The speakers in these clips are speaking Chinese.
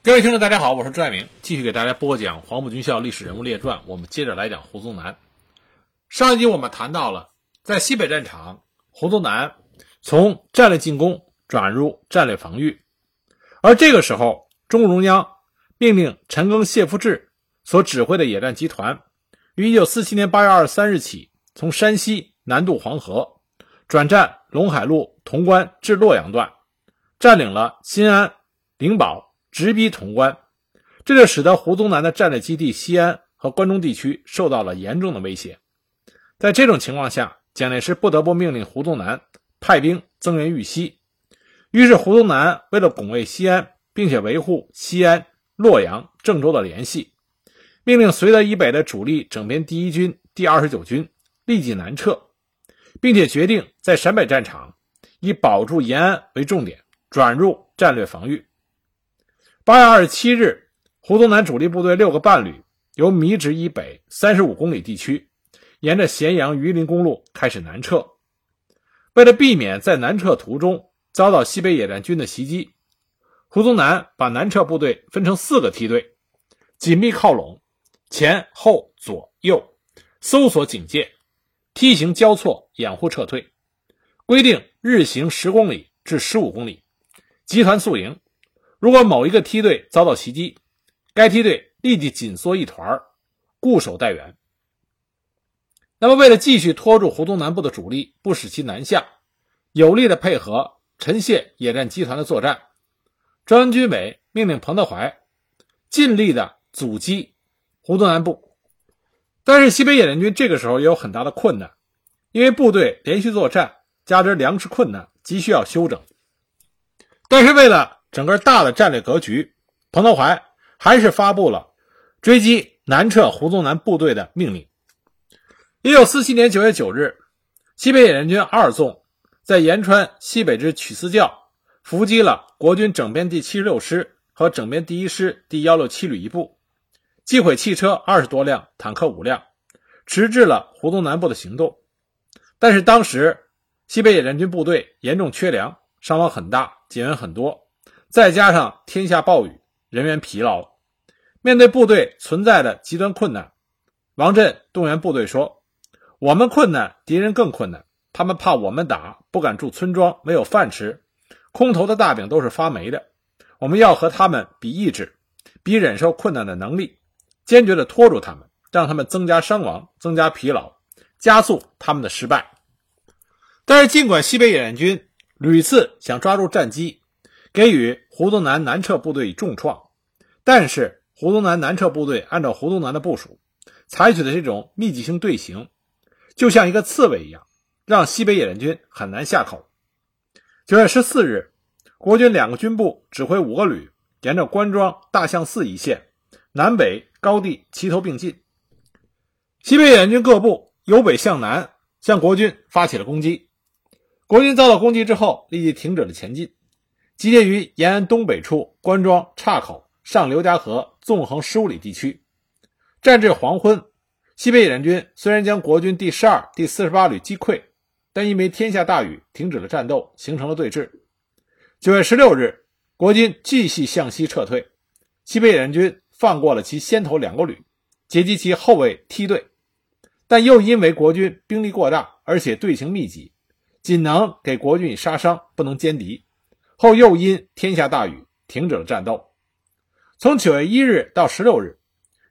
各位听众，大家好，我是朱爱明，继续给大家播讲《黄埔军校历史人物列传》。我们接着来讲胡宗南。上一集我们谈到了，在西北战场，胡宗南从战略进攻转入战略防御，而这个时候，中共中央命令陈赓、谢富治所指挥的野战集团，于1947年8月23日起，从山西南渡黄河，转战陇海路潼关至洛阳段，占领了新安、灵宝。直逼潼关，这就使得胡宗南的战略基地西安和关中地区受到了严重的威胁。在这种情况下，蒋介石不得不命令胡宗南派兵增援豫西。于是，胡宗南为了拱卫西安，并且维护西安、洛阳、郑州的联系，命令绥德以北的主力整编第一军、第二十九军立即南撤，并且决定在陕北战场以保住延安为重点，转入战略防御。八月二十七日，胡宗南主力部队六个半旅由米脂以北三十五公里地区，沿着咸阳榆林公路开始南撤。为了避免在南撤途中遭到西北野战军的袭击，胡宗南把南撤部队分成四个梯队，紧密靠拢，前后左右搜索警戒，梯形交错掩护撤退。规定日行十公里至十五公里，集团宿营。如果某一个梯队遭到袭击，该梯队立即紧缩一团，固守待援。那么，为了继续拖住胡宗南部的主力，不使其南下，有力的配合陈谢野战集团的作战，中央军委命令彭德怀尽力的阻击胡宗南部。但是，西北野战军这个时候也有很大的困难，因为部队连续作战，加之粮食困难，急需要休整。但是，为了整个大的战略格局，彭德怀还是发布了追击南撤胡宗南部队的命令。一九四七年九月九日，西北野战军二纵在延川西北之曲思教伏击了国军整编第七十六师和整编第一师第幺六七旅一部，击毁汽车二十多辆，坦克五辆，迟滞了胡宗南部的行动。但是当时西北野战军部队严重缺粮，伤亡很大，减员很多。再加上天下暴雨，人员疲劳，面对部队存在的极端困难，王震动员部队说：“我们困难，敌人更困难。他们怕我们打，不敢住村庄，没有饭吃，空投的大饼都是发霉的。我们要和他们比意志，比忍受困难的能力，坚决地拖住他们，让他们增加伤亡，增加疲劳，加速他们的失败。”但是，尽管西北野战军屡次想抓住战机，给予胡宗南南撤部队重创，但是胡宗南南撤部队按照胡宗南的部署，采取的这种密集型队形，就像一个刺猬一样，让西北野战军很难下口。九月十四日，国军两个军部指挥五个旅，沿着关庄、大象寺一线，南北高地齐头并进。西北野战军各部由北向南向国军发起了攻击，国军遭到攻击之后，立即停止了前进。集结于延安东北处关庄岔口上刘家河纵横十五里地区，战至黄昏，西北野战军虽然将国军第十二、第四十八旅击溃，但因为天下大雨，停止了战斗，形成了对峙。九月十六日，国军继续向西撤退，西北野战军放过了其先头两个旅，截击其后卫梯队，但又因为国军兵力过大，而且队形密集，仅能给国军以杀伤，不能歼敌。后又因天下大雨停止了战斗。从九月一日到十六日，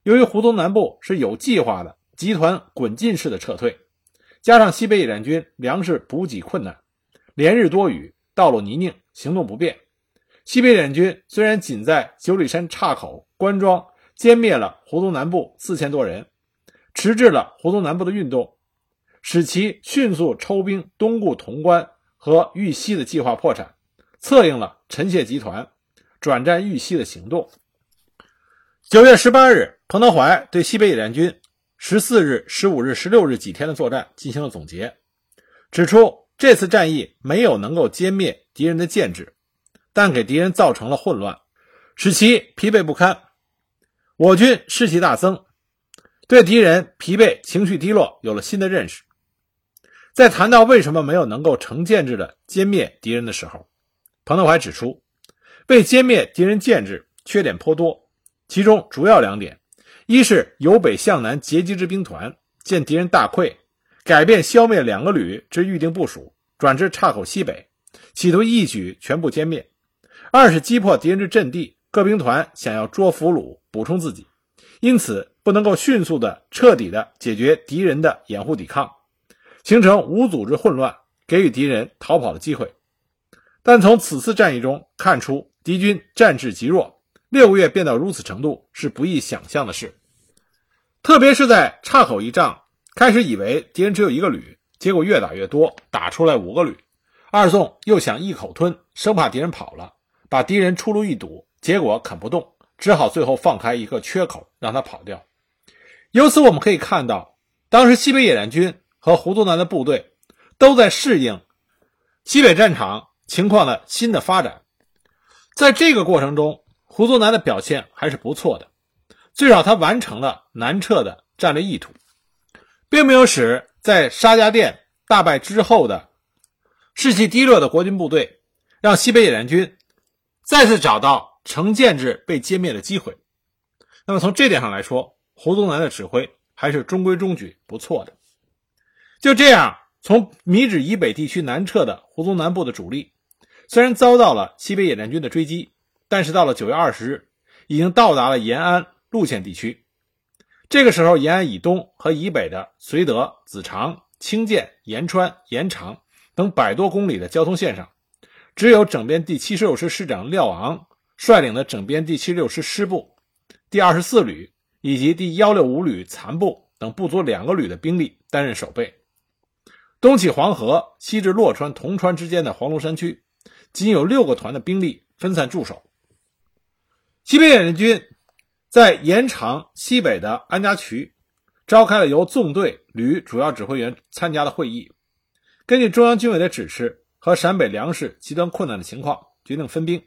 由于胡宗南部是有计划的集团滚进式的撤退，加上西北野战军粮食补给困难，连日多雨，道路泥泞，行动不便。西北野战军虽然仅在九里山岔口关庄歼灭了胡宗南部四千多人，迟滞了胡宗南部的运动，使其迅速抽兵东顾潼关和豫西的计划破产。策应了陈谢集团转战豫西的行动。九月十八日，彭德怀对西北野战军十四日、十五日、十六日几天的作战进行了总结，指出这次战役没有能够歼灭敌人的建制，但给敌人造成了混乱，使其疲惫不堪。我军士气大增，对敌人疲惫、情绪低落有了新的认识。在谈到为什么没有能够成建制的歼灭敌人的时候，彭德怀指出，为歼灭敌人建制，缺点颇多，其中主要两点：一是由北向南截击之兵团见敌人大溃，改变消灭两个旅之预定部署，转至岔口西北，企图一举全部歼灭；二是击破敌人之阵地，各兵团想要捉俘虏补充自己，因此不能够迅速的、彻底的解决敌人的掩护抵抗，形成无组织混乱，给予敌人逃跑的机会。但从此次战役中看出，敌军战志极弱，六个月变到如此程度是不易想象的事。特别是在岔口一仗，开始以为敌人只有一个旅，结果越打越多，打出来五个旅。二纵又想一口吞，生怕敌人跑了，把敌人出路一堵，结果啃不动，只好最后放开一个缺口，让他跑掉。由此我们可以看到，当时西北野战军和胡宗南的部队都在适应西北战场。情况的新的发展，在这个过程中，胡宗南的表现还是不错的，最少他完成了南撤的战略意图，并没有使在沙家店大败之后的士气低落的国军部队，让西北野战军再次找到成建制被歼灭的机会。那么从这点上来说，胡宗南的指挥还是中规中矩，不错的。就这样，从米脂以北地区南撤的胡宗南部的主力。虽然遭到了西北野战军的追击，但是到了九月二十日，已经到达了延安路线地区。这个时候，延安以东和以北的绥德、子长、清涧、延川、延长等百多公里的交通线上，只有整编第七十六师师长廖昂率领的整编第七十六师师部、第二十四旅以及第幺六五旅残部等不足两个旅的兵力担任守备。东起黄河，西至洛川、铜川之间的黄龙山区。仅有六个团的兵力分散驻守。西北野战军在延长西北的安家渠召开了由纵队、旅主要指挥员参加的会议，根据中央军委的指示和陕北粮食极端困难的情况，决定分兵，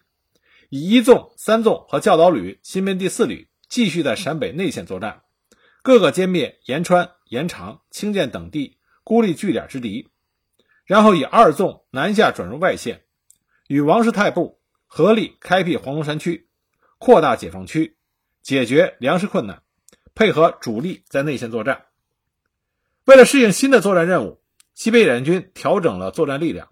以一纵、三纵和教导旅新编第四旅继续在陕北内线作战，各个歼灭延川、延长、清涧等地孤立据点之敌，然后以二纵南下转入外线。与王世泰部合力开辟黄龙山区，扩大解放区，解决粮食困难，配合主力在内线作战。为了适应新的作战任务，西北野战军调整了作战力量。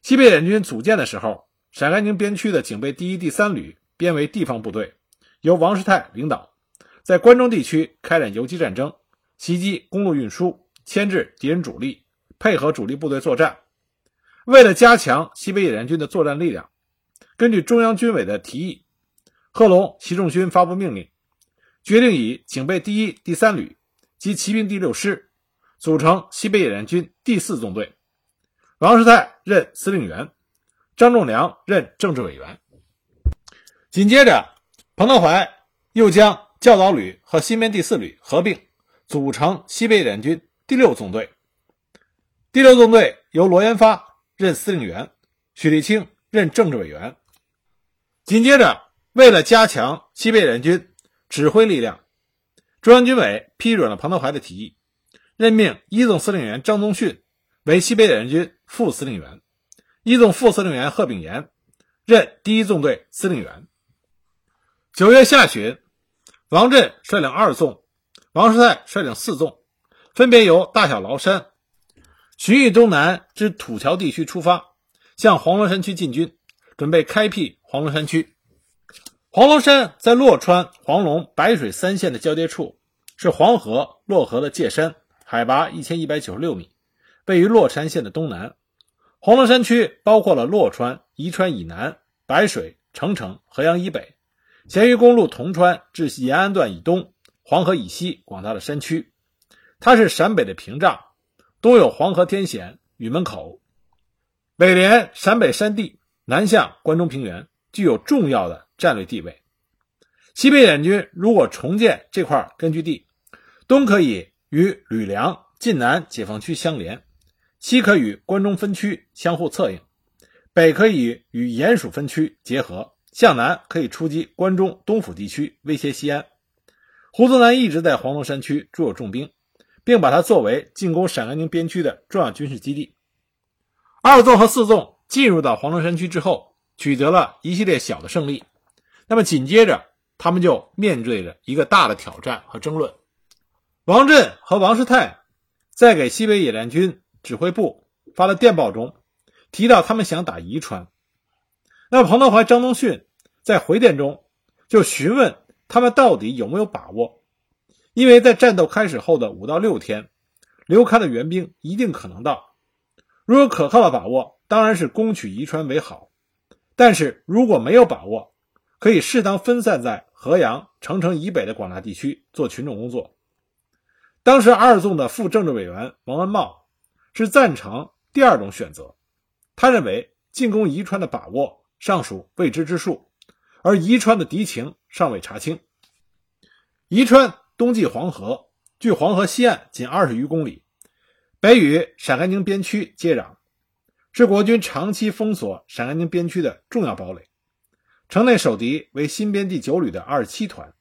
西北野战军组建的时候，陕甘宁边区的警备第一、第三旅编为地方部队，由王世泰领导，在关中地区开展游击战争，袭击公路运输，牵制敌人主力，配合主力部队作战。为了加强西北野战军的作战力量，根据中央军委的提议，贺龙、习仲勋发布命令，决定以警备第一、第三旅及骑兵第六师组成西北野战军第四纵队，王世泰任司令员，张仲良任政治委员。紧接着，彭德怀又将教导旅和新编第四旅合并，组成西北野战军第六纵队。第六纵队由罗延发。任司令员，许立清任政治委员。紧接着，为了加强西北野军指挥力量，中央军委批准了彭德怀的提议，任命一纵司令员张宗逊为西北野军副司令员，一纵副司令员贺炳炎任第一纵队司令员。九月下旬，王震率领二纵，王世泰率领四纵，分别由大小崂山。徐弋东南之土桥地区出发，向黄龙山区进军，准备开辟黄龙山区。黄龙山在洛川、黄龙、白水三县的交接处，是黄河、洛河的界山，海拔一千一百九十六米，位于洛山县的东南。黄龙山区包括了洛川、宜川以南、白水、澄城、河阳以北、咸鱼公路铜川至延安段以东、黄河以西广大的山区，它是陕北的屏障。东有黄河天险与门口，北连陕北山地，南向关中平原，具有重要的战略地位。西北野军如果重建这块根据地，东可以与吕梁晋南解放区相连，西可与关中分区相互策应，北可以与鼹属分区结合，向南可以出击关中东府地区，威胁西安。胡宗南一直在黄龙山区驻有重兵。并把它作为进攻陕甘宁边区的重要军事基地。二纵和四纵进入到黄龙山区之后，取得了一系列小的胜利，那么紧接着，他们就面对着一个大的挑战和争论。王震和王世泰在给西北野战军指挥部发的电报中提到，他们想打宜川。那彭德怀、张宗逊在回电中就询问他们到底有没有把握，因为在战斗开始后的五到六天，刘戡的援兵一定可能到。如有可靠的把握，当然是攻取宜川为好；但是如果没有把握，可以适当分散在河阳、澄城以北的广大地区做群众工作。当时二纵的副政治委员王文茂是赞成第二种选择，他认为进攻宜川的把握尚属未知之数，而宜川的敌情尚未查清。宜川东继黄河，距黄河西岸仅二十余公里，北与陕甘宁边区接壤，是国军长期封锁陕甘宁边区的重要堡垒。城内守敌为新编第九旅的二十七团，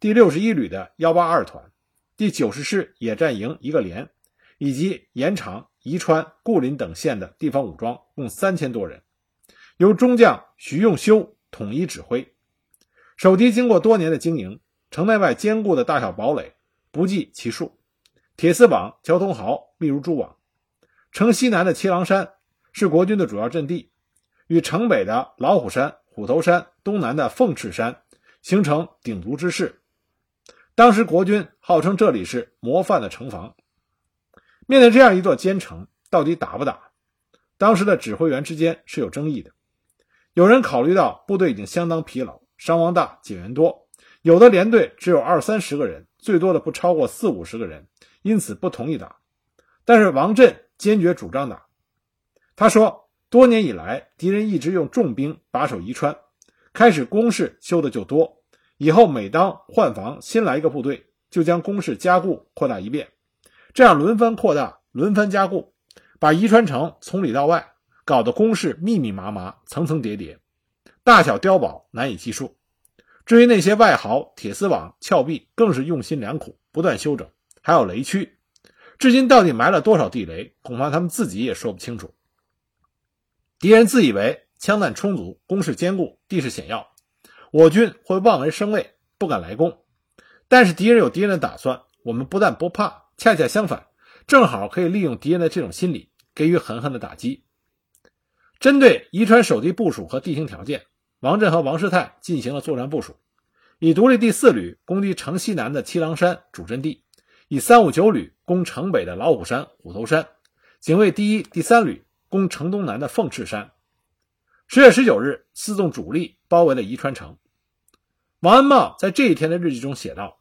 第六十一旅的幺八二团。第九十师野战营一个连，以及延长、宜川、固林等县的地方武装共三千多人，由中将徐用修统一指挥。守敌经过多年的经营，城内外坚固的大小堡垒不计其数，铁丝网、交通壕密如蛛网。城西南的七郎山是国军的主要阵地，与城北的老虎山、虎头山、东南的凤翅山形成鼎足之势。当时国军号称这里是模范的城防。面对这样一座坚城，到底打不打？当时的指挥员之间是有争议的。有人考虑到部队已经相当疲劳，伤亡大，减员多，有的连队只有二三十个人，最多的不超过四五十个人，因此不同意打。但是王震坚决主张打。他说，多年以来，敌人一直用重兵把守宜川，开始攻势修的就多。以后每当换防新来一个部队，就将攻势加固扩大一遍，这样轮番扩大、轮番加固，把宜川城从里到外搞得攻势密密麻麻、层层叠叠，大小碉堡难以计数。至于那些外壕、铁丝网、峭壁，更是用心良苦，不断修整，还有雷区，至今到底埋了多少地雷，恐怕他们自己也说不清楚。敌人自以为枪弹充足、攻势坚固、地势险要。我军会望而生畏，不敢来攻。但是敌人有敌人的打算，我们不但不怕，恰恰相反，正好可以利用敌人的这种心理，给予狠狠的打击。针对宜川守敌部署和地形条件，王震和王世泰进行了作战部署：以独立第四旅攻击城西南的七郎山主阵地，以三五九旅攻城北的老虎山、虎头山，警卫第一、第三旅攻城东南的凤翅山。十月十九日，四纵主力包围了宜川城。王恩茂在这一天的日记中写道：“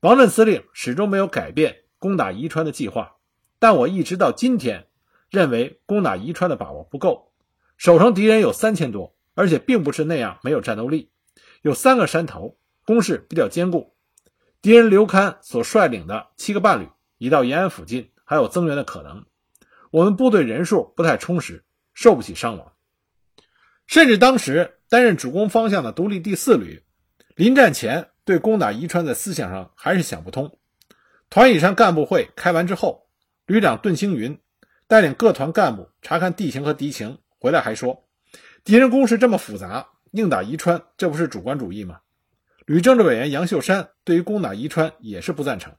王震司令始终没有改变攻打宜川的计划，但我一直到今天认为攻打宜川的把握不够。守城敌人有三千多，而且并不是那样没有战斗力。有三个山头，攻势比较坚固。敌人刘戡所率领的七个半旅已到延安附近，还有增援的可能。我们部队人数不太充实，受不起伤亡。”甚至当时担任主攻方向的独立第四旅，临战前对攻打宜川在思想上还是想不通。团以上干部会开完之后，旅长顿星云带领各团干部查看地形和敌情，回来还说：“敌人攻势这么复杂，硬打宜川，这不是主观主义吗？”旅政治委员杨秀山对于攻打宜川也是不赞成。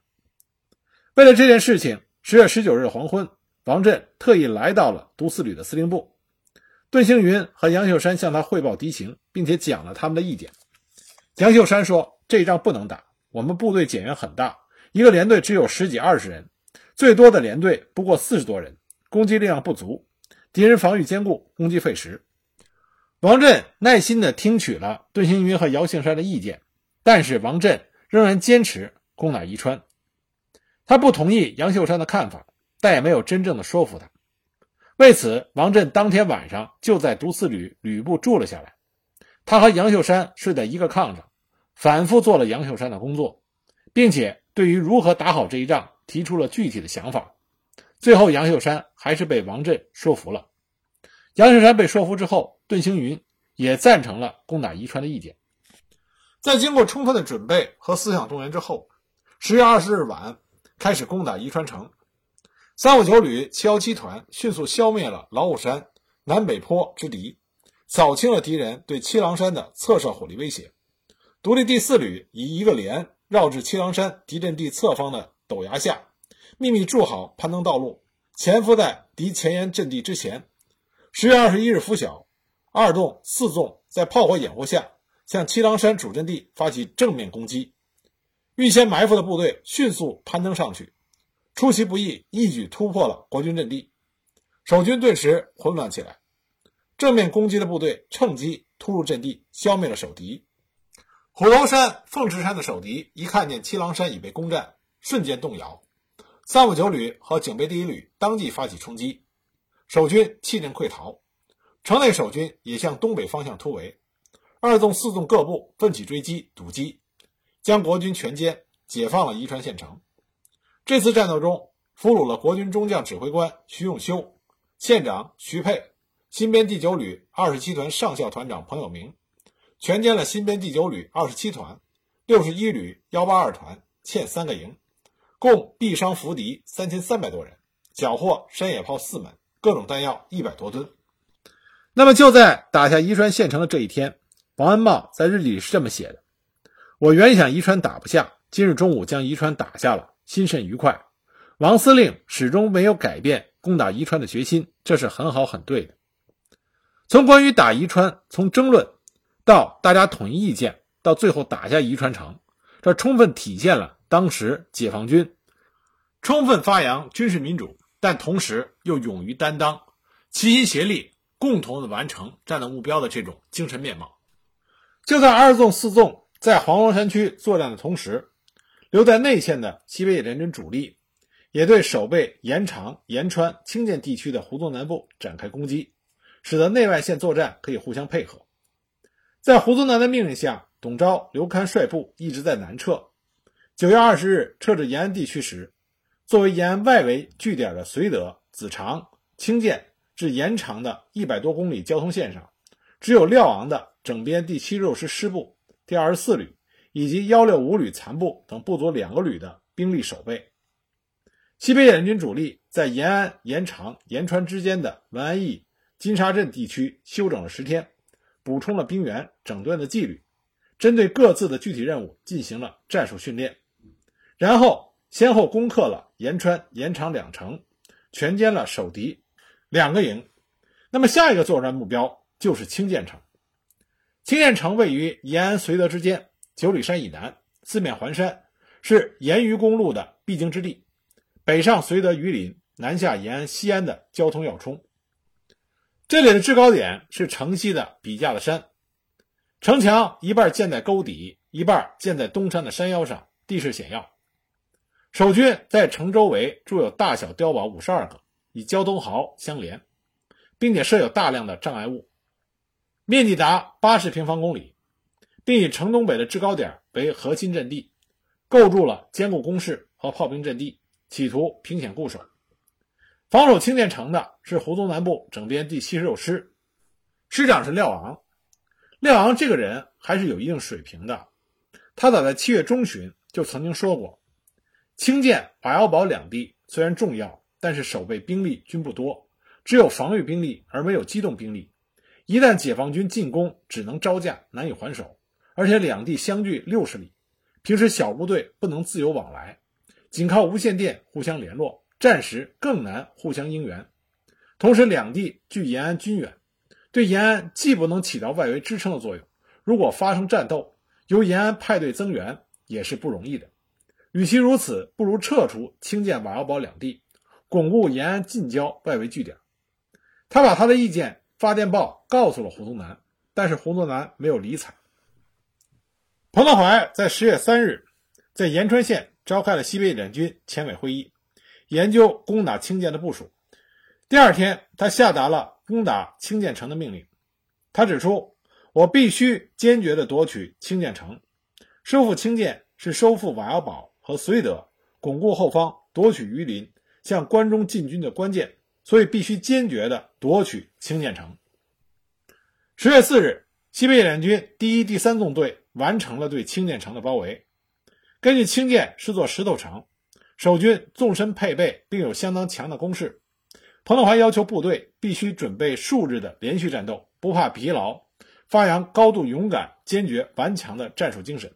为了这件事情，十月十九日黄昏，王震特意来到了独四旅的司令部。段星云和杨秀山向他汇报敌情，并且讲了他们的意见。杨秀山说：“这仗不能打，我们部队减员很大，一个连队只有十几二十人，最多的连队不过四十多人，攻击力量不足，敌人防御坚固，攻击费时。”王震耐心地听取了段星云和姚庆山的意见，但是王震仍然坚持攻打宜川。他不同意杨秀山的看法，但也没有真正的说服他。为此，王震当天晚上就在独四旅旅部住了下来。他和杨秀山睡在一个炕上，反复做了杨秀山的工作，并且对于如何打好这一仗提出了具体的想法。最后，杨秀山还是被王震说服了。杨秀山被说服之后，顿星云也赞成了攻打宜川的意见。在经过充分的准备和思想动员之后，十月二十日晚开始攻打宜川城。三五九旅七幺七团迅速消灭了老虎山南北坡之敌，扫清了敌人对七郎山的侧射火力威胁。独立第四旅以一个连绕至七郎山敌阵地侧方的陡崖下，秘密筑好攀登道路，潜伏在敌前沿阵地之前。十月二十一日拂晓，二纵、四纵在炮火掩护下，向七郎山主阵地发起正面攻击。预先埋伏的部队迅速攀登上去，出其不意，一举突破了国军阵地。守军顿时混乱起来。正面攻击的部队趁机突入阵地，消灭了守敌。虎头山、凤池山的守敌一看见七郎山已被攻占，瞬间动摇。三五九旅和警备第一旅当即发起冲击，守军弃阵溃逃。城内守军也向东北方向突围，二纵、四纵各部奋起追击，堵击，将国军全歼，解放了宜川县城。这次战斗中，俘虏了国军中将指挥官徐永修、县长徐沛。新编第九旅二十七团上校团长彭友明，全歼了新编第九旅二十七团、六十一旅幺八二团欠三个营，共毙伤俘敌三千三百多人，缴获山野炮四门，各种弹药一百多吨。那么就在打下宜川县城的这一天，王恩茂在日记里是这么写的：“我原想宜川打不下，今日中午将宜川打下了，心甚愉快。王司令始终没有改变攻打宜川的决心，这是很好很对的。”从关于打宜川，从争论到大家统一意见，到最后打下宜川城，这充分体现了当时解放军充分发扬军事民主，但同时又勇于担当、齐心协力、共同的完成战斗目标的这种精神面貌。就在二纵、四纵在黄龙山区作战的同时，留在内线的西北野战军主力也对守备延长、延川、清涧地区的胡宗南部展开攻击。使得内外线作战可以互相配合。在胡宗南的命令下，董钊、刘戡率部一直在南撤。九月二十日撤至延安地区时，作为延安外围据点的绥德、子长、清涧至延长的一百多公里交通线上，只有廖昂的整编第七十师师部、第二十四旅以及幺六五旅残部等不足两个旅的兵力守备。西北野战军主力在延安、延长、延川之间的文安驿。金沙镇地区休整了十天，补充了兵员，整顿了纪律，针对各自的具体任务进行了战术训练，然后先后攻克了延川、延长两城，全歼了守敌两个营。那么下一个作战目标就是清涧城。清涧城位于延安、绥德之间，九里山以南，四面环山，是延渝公路的必经之地，北上绥德榆林，南下延安、西安的交通要冲。这里的制高点是城西的笔架的山，城墙一半建在沟底，一半建在东山的山腰上，地势险要。守军在城周围筑有大小碉堡五十二个，以交通壕相连，并且设有大量的障碍物，面积达八十平方公里，并以城东北的制高点为核心阵地，构筑了坚固工事和炮兵阵地，企图凭险固守。防守清涧城的是胡宗南部整编第七十六师，师长是廖昂。廖昂这个人还是有一定水平的。他早在七月中旬就曾经说过：“清涧、瓦窑堡两地虽然重要，但是守备兵力均不多，只有防御兵力而没有机动兵力。一旦解放军进攻，只能招架，难以还手。而且两地相距六十里，平时小部队不能自由往来，仅靠无线电互相联络。”战时更难互相应援，同时两地距延安均远，对延安既不能起到外围支撑的作用，如果发生战斗，由延安派队增援也是不容易的。与其如此，不如撤出清涧、瓦窑堡两地，巩固延安近郊外围据点。他把他的意见发电报告诉了胡宗南，但是胡宗南没有理睬。彭德怀在十月三日在延川县召开了西北野战军前委会议。研究攻打清涧的部署。第二天，他下达了攻打清涧城的命令。他指出：“我必须坚决地夺取清涧城，收复清涧是收复瓦窑堡和绥德，巩固后方，夺取榆林，向关中进军的关键。所以，必须坚决地夺取清涧城。”十月四日，西北野战军第一、第三纵队完成了对清涧城的包围。根据清涧是座石头城。守军纵深配备，并有相当强的攻势。彭德怀要求部队必须准备数日的连续战斗，不怕疲劳，发扬高度勇敢、坚决、顽强的战术精神。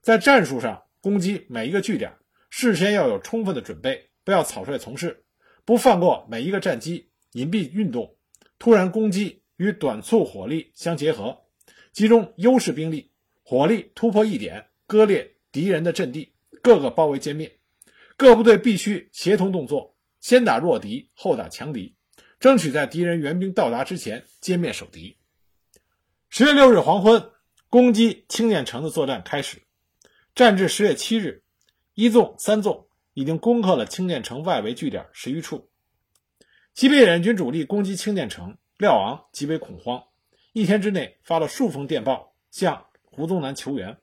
在战术上攻击每一个据点，事先要有充分的准备，不要草率从事，不放过每一个战机，隐蔽运动，突然攻击与短促火力相结合，集中优势兵力，火力突破一点，割裂敌人的阵地，各个包围歼灭。各部队必须协同动作，先打弱敌，后打强敌，争取在敌人援兵到达之前歼灭守敌。十月六日黄昏，攻击青建城的作战开始。战至十月七日，一纵、三纵已经攻克了青涧城外围据点十余处。西北野战军主力攻击青涧城，廖昂极为恐慌，一天之内发了数封电报向胡宗南求援。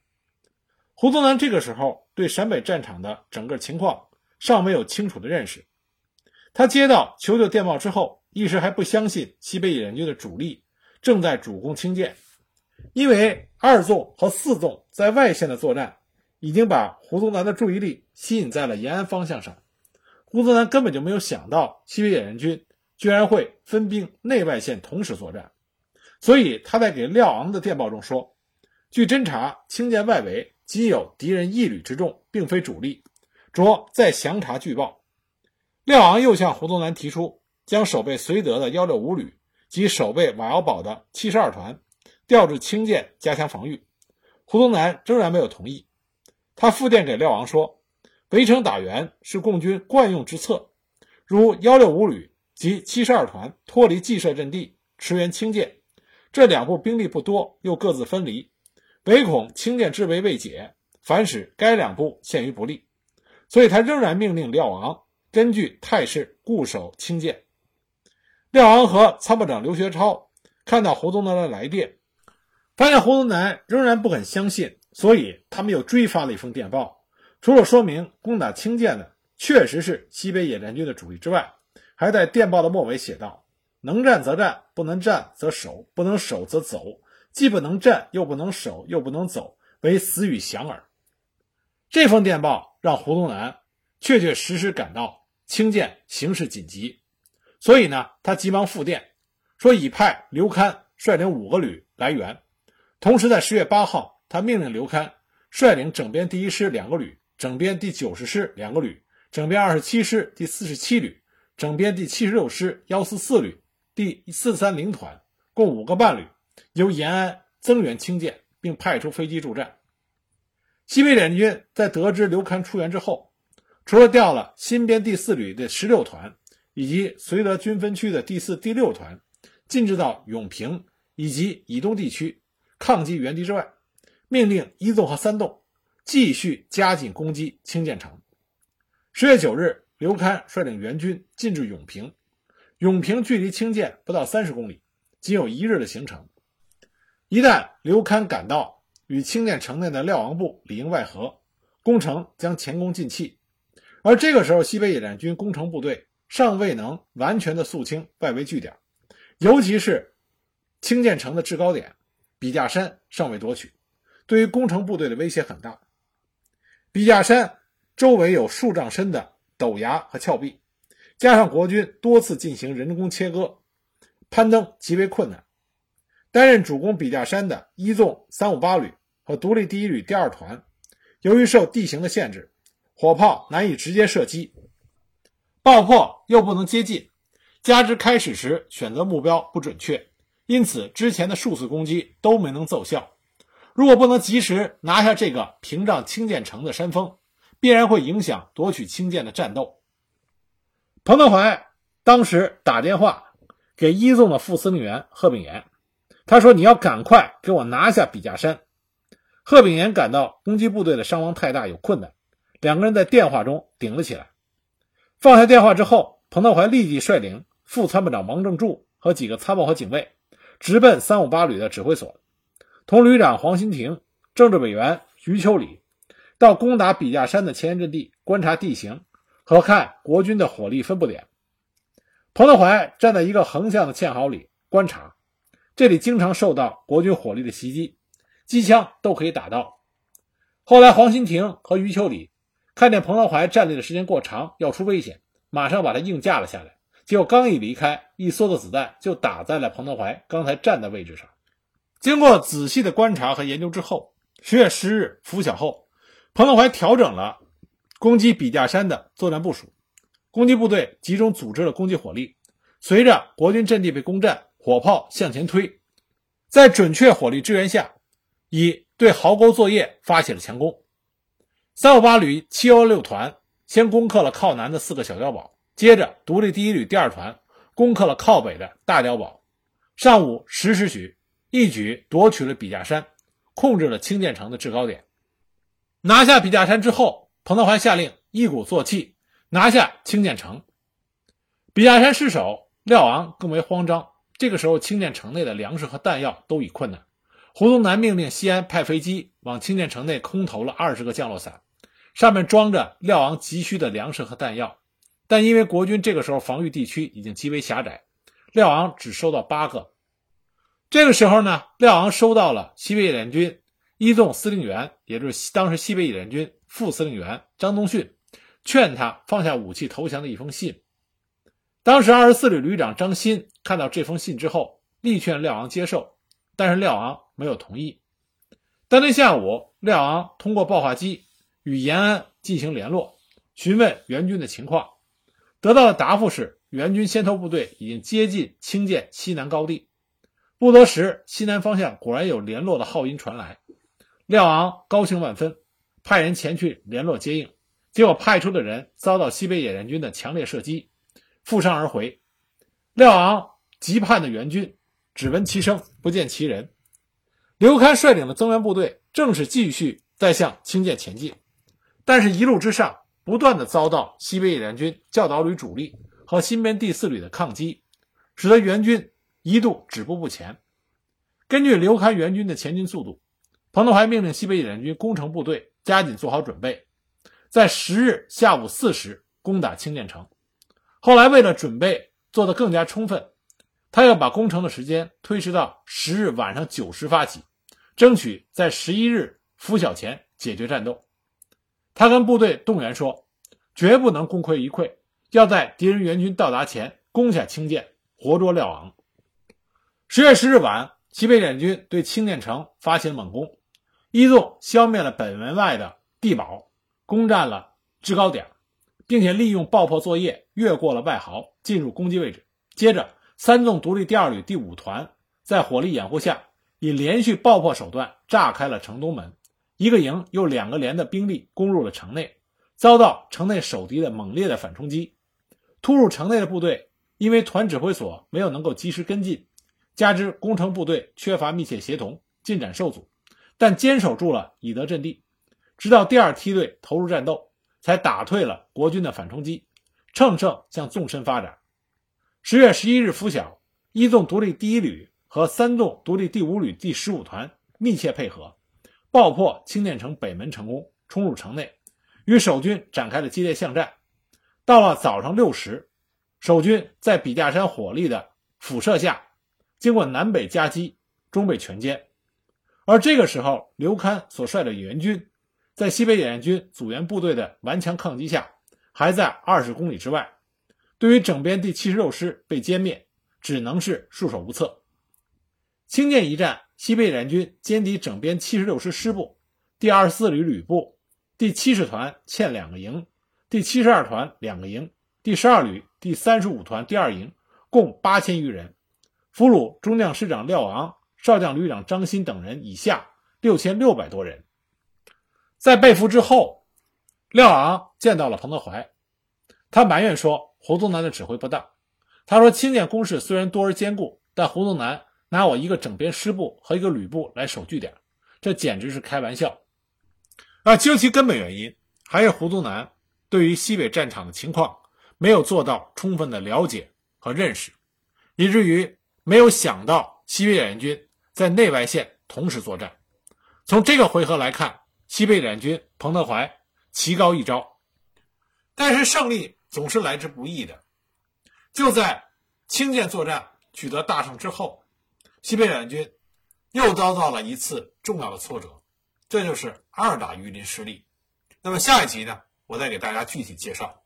胡宗南这个时候对陕北战场的整个情况尚没有清楚的认识。他接到求救电报之后，一时还不相信西北野战军的主力正在主攻青涧，因为二纵和四纵在外线的作战已经把胡宗南的注意力吸引在了延安方向上。胡宗南根本就没有想到西北野战军居然会分兵内外线同时作战，所以他在给廖昂的电报中说：“据侦查，青涧外围。”仅有敌人一旅之众，并非主力，着再详查据报。廖昂又向胡宗南提出，将守备绥德的幺六五旅及守备瓦窑堡的七十二团调至青涧，加强防御。胡宗南仍然没有同意。他复电给廖昂说：“围城打援是共军惯用之策，如幺六五旅及七十二团脱离既设阵地，驰援清涧，这两部兵力不多，又各自分离。”唯恐清涧之围未解，反使该两部陷于不利，所以他仍然命令廖昂根据态势固守清涧。廖昂和参谋长刘学超看到胡宗南的来电，发现胡宗南仍然不肯相信，所以他们又追发了一封电报，除了说明攻打清涧的确实是西北野战军的主力之外，还在电报的末尾写道：“能战则战，不能战则守，不能守则走。”既不能战，又不能守，又不能走，为死与降耳。这封电报让胡宗南确确实实感到清涧形势紧急，所以呢，他急忙复电说已派刘戡率领五个旅来援。同时，在十月八号，他命令刘戡率领整编第一师两个旅、整编第九十师两个旅、整编二十七师第四十七旅、整编第七十六师幺四四旅、第四三零团共五个半旅。由延安增援清建，并派出飞机助战。西北联军在得知刘戡出援之后，除了调了新编第四旅的十六团以及绥德军分区的第四、第六团进至到永平以及以东地区抗击援敌之外，命令一纵和三纵继续加紧攻击清建城。十月九日，刘戡率领援军进至永平，永平距离清建不到三十公里，仅有一日的行程。一旦刘戡赶到，与清涧城内的廖王部里应外合，攻城将前功尽弃。而这个时候，西北野战军攻城部队尚未能完全的肃清外围据点，尤其是清涧城的制高点笔架山尚未夺取，对于攻城部队的威胁很大。笔架山周围有数丈深的陡崖和峭壁，加上国军多次进行人工切割，攀登极为困难。担任主攻笔架山的一纵三五八旅和独立第一旅第二团，由于受地形的限制，火炮难以直接射击，爆破又不能接近，加之开始时选择目标不准确，因此之前的数次攻击都没能奏效。如果不能及时拿下这个屏障清建城的山峰，必然会影响夺取清建的战斗。彭德怀当时打电话给一纵的副司令员贺炳炎。他说：“你要赶快给我拿下笔架山。”贺炳炎感到攻击部队的伤亡太大，有困难，两个人在电话中顶了起来。放下电话之后，彭德怀立即率领副参谋长王正柱和几个参谋和警卫，直奔三五八旅的指挥所，同旅长黄新亭、政治委员余秋里到攻打笔架山的前沿阵地观察地形和看国军的火力分布点。彭德怀站在一个横向的堑壕里观察。这里经常受到国军火力的袭击，机枪都可以打到。后来，黄新亭和余秋里看见彭德怀站立的时间过长，要出危险，马上把他硬架了下来，结果刚一离开，一梭子子弹就打在了彭德怀刚才站的位置上。经过仔细的观察和研究之后，十月十日拂晓后，彭德怀调整了攻击笔架山的作战部署，攻击部队集中组织了攻击火力。随着国军阵地被攻占，火炮向前推，在准确火力支援下，以对壕沟作业发起了强攻。三五八旅七幺六团先攻克了靠南的四个小碉堡，接着独立第一旅第二团攻克了靠北的大碉堡。上午十时许，一举夺取了笔架山，控制了清涧城的制高点。拿下笔架山之后，彭德怀下令一鼓作气拿下清涧城。笔架山失守，廖昂更为慌张。这个时候，清涧城内的粮食和弹药都已困难。胡宗南命令西安派飞机往清涧城内空投了二十个降落伞，上面装着廖昂急需的粮食和弹药。但因为国军这个时候防御地区已经极为狭窄，廖昂只收到八个。这个时候呢，廖昂收到了西北野联军一纵司令员，也就是当时西北野联军副司令员张东逊，劝他放下武器投降的一封信。当时二十四旅旅长张欣看到这封信之后，力劝廖昂接受，但是廖昂。没有同意。当天下午，廖昂通过报话机与延安进行联络，询问援军的情况，得到的答复是援军先头部队已经接近清涧西南高地。不多时，西南方向果然有联络的号音传来，廖昂高兴万分，派人前去联络接应。结果派出的人遭到西北野战军的强烈射击，负伤而回。廖昂急盼的援军只闻其声，不见其人。刘戡率领的增援部队正是继续在向清涧前进，但是，一路之上不断的遭到西北野战军教导旅主力和新编第四旅的抗击，使得援军一度止步不前。根据刘戡援军的前进速度，彭德怀命令西北野战军攻城部队加紧做好准备，在十日下午四时攻打清涧城。后来，为了准备做得更加充分，他要把攻城的时间推迟到十日晚上九时发起。争取在十一日拂晓前解决战斗。他跟部队动员说：“绝不能功亏一篑，要在敌人援军到达前攻下清涧，活捉廖昂。”十月十日晚，西北联军对清涧城发起了猛攻，一纵消灭了本门外的地堡，攻占了制高点，并且利用爆破作业越过了外壕，进入攻击位置。接着，三纵独立第二旅第五团在火力掩护下。以连续爆破手段炸开了城东门，一个营又两个连的兵力攻入了城内，遭到城内守敌的猛烈的反冲击。突入城内的部队因为团指挥所没有能够及时跟进，加之工程部队缺乏密切协同，进展受阻，但坚守住了以德阵地，直到第二梯队投入战斗，才打退了国军的反冲击，乘胜向纵深发展。十月十一日拂晓，一纵独立第一旅。和三纵独立第五旅第十五团密切配合，爆破清涧城北门成功，冲入城内，与守军展开了激烈巷战。到了早上六时，守军在笔架山火力的辐射下，经过南北夹击，终被全歼。而这个时候，刘戡所率的援军，在西北野战军阻援部队的顽强抗击下，还在二十公里之外。对于整编第七十六师被歼灭，只能是束手无策。清涧一战，西北野战军歼敌整编七十六师师部、第二十四旅旅部、第七十团欠两个营、第七十二团两个营、第十二旅、第三十五团第二营，共八千余人，俘虏中将师长廖昂、少将旅长张鑫等人以下六千六百多人。在被俘之后，廖昂见到了彭德怀，他埋怨说胡宗南的指挥不当。他说：“清涧工事虽然多而坚固，但胡宗南。”拿我一个整编师部和一个旅部来守据点，这简直是开玩笑。啊，究其根本原因，还是胡宗南对于西北战场的情况没有做到充分的了解和认识，以至于没有想到西北野战军在内外线同时作战。从这个回合来看，西北野战军彭德怀棋高一招，但是胜利总是来之不易的。就在清涧作战取得大胜之后。西北野战军又遭到了一次重要的挫折，这就是二打榆林失利。那么下一集呢，我再给大家具体介绍。